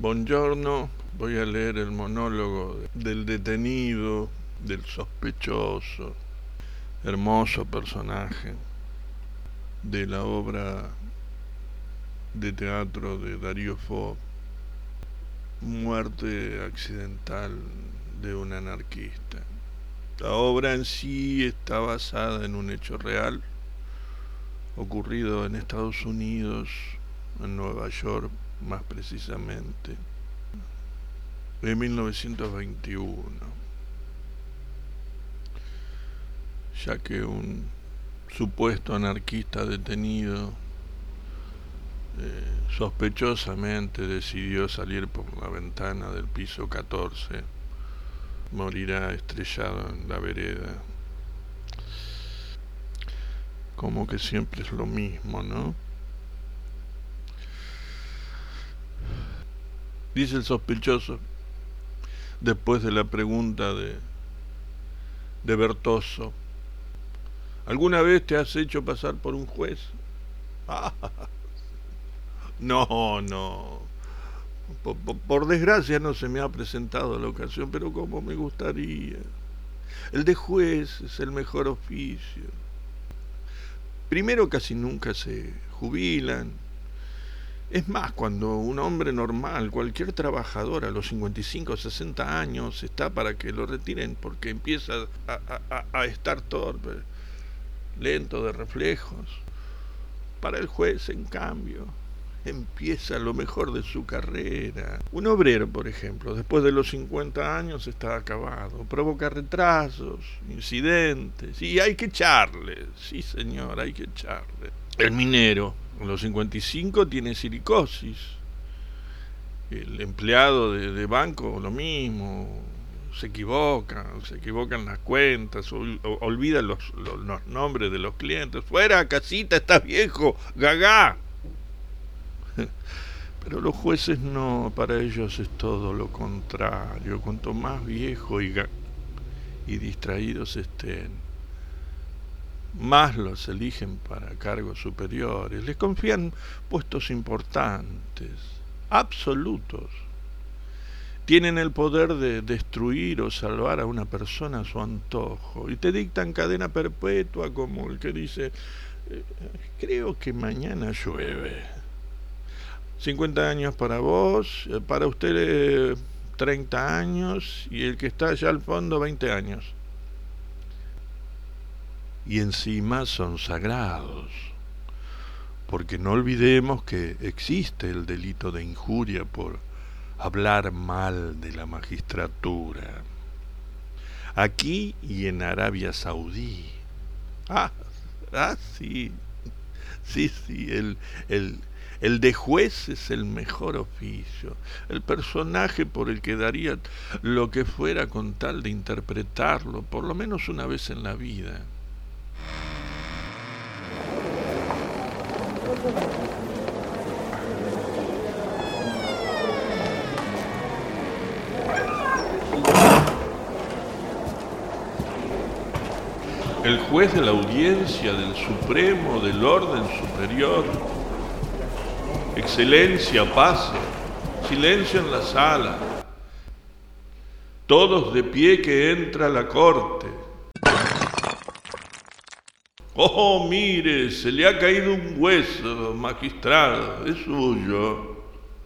Buongiorno, voy a leer el monólogo del detenido, del sospechoso, hermoso personaje de la obra de teatro de Darío Fo, Muerte accidental de un anarquista. La obra en sí está basada en un hecho real ocurrido en Estados Unidos, en Nueva York, más precisamente, de 1921, ya que un supuesto anarquista detenido eh, sospechosamente decidió salir por la ventana del piso 14, morirá estrellado en la vereda. Como que siempre es lo mismo, ¿no? Dice el sospechoso, después de la pregunta de, de Bertoso, ¿alguna vez te has hecho pasar por un juez? no, no. Por, desgracia no se me ha presentado la ocasión, pero como me gustaría. El de juez es el mejor oficio. Primero casi nunca se jubilan, es más, cuando un hombre normal, cualquier trabajador a los 55 o 60 años está para que lo retiren porque empieza a, estar torpe, lento de reflejos. Para el juez, en cambio, empieza lo mejor de su carrera. Un obrero, por ejemplo, después de los 50 años está acabado, provoca retrasos, incidentes, y hay que echarle, sí señor, hay que echarle. El minero, los 55 tiene silicosis. El empleado de, banco lo mismo, se equivoca, se equivocan las cuentas, olvida los, los, nombres de los clientes. Fuera, casita, estás viejo, gaga. Pero los jueces no, para ellos es todo lo contrario. Cuanto más viejo y, y distraídos estén, más los eligen para cargos superiores, les confían puestos importantes, absolutos. Tienen el poder de destruir o salvar a una persona a su antojo y te dictan cadena perpetua como el que dice, eh, creo que mañana llueve. 50 años para vos, eh, para usted 30 eh, años y el que está allá al fondo 20 años y encima son sagrados. Porque no olvidemos que existe el delito de injuria por hablar mal de la magistratura. Aquí y en Arabia Saudí. Ah, ah sí. Sí, sí, el, el, el de juez es el mejor oficio, el personaje por el que daría lo que fuera con tal de interpretarlo, por lo menos una vez en la vida. El juez de la audiencia del Supremo del Orden Superior. Excelencia, pase. Silencio en la sala. Todos de pie que entra la corte. Oh, mire, se le ha caído un hueso, magistrado, es suyo.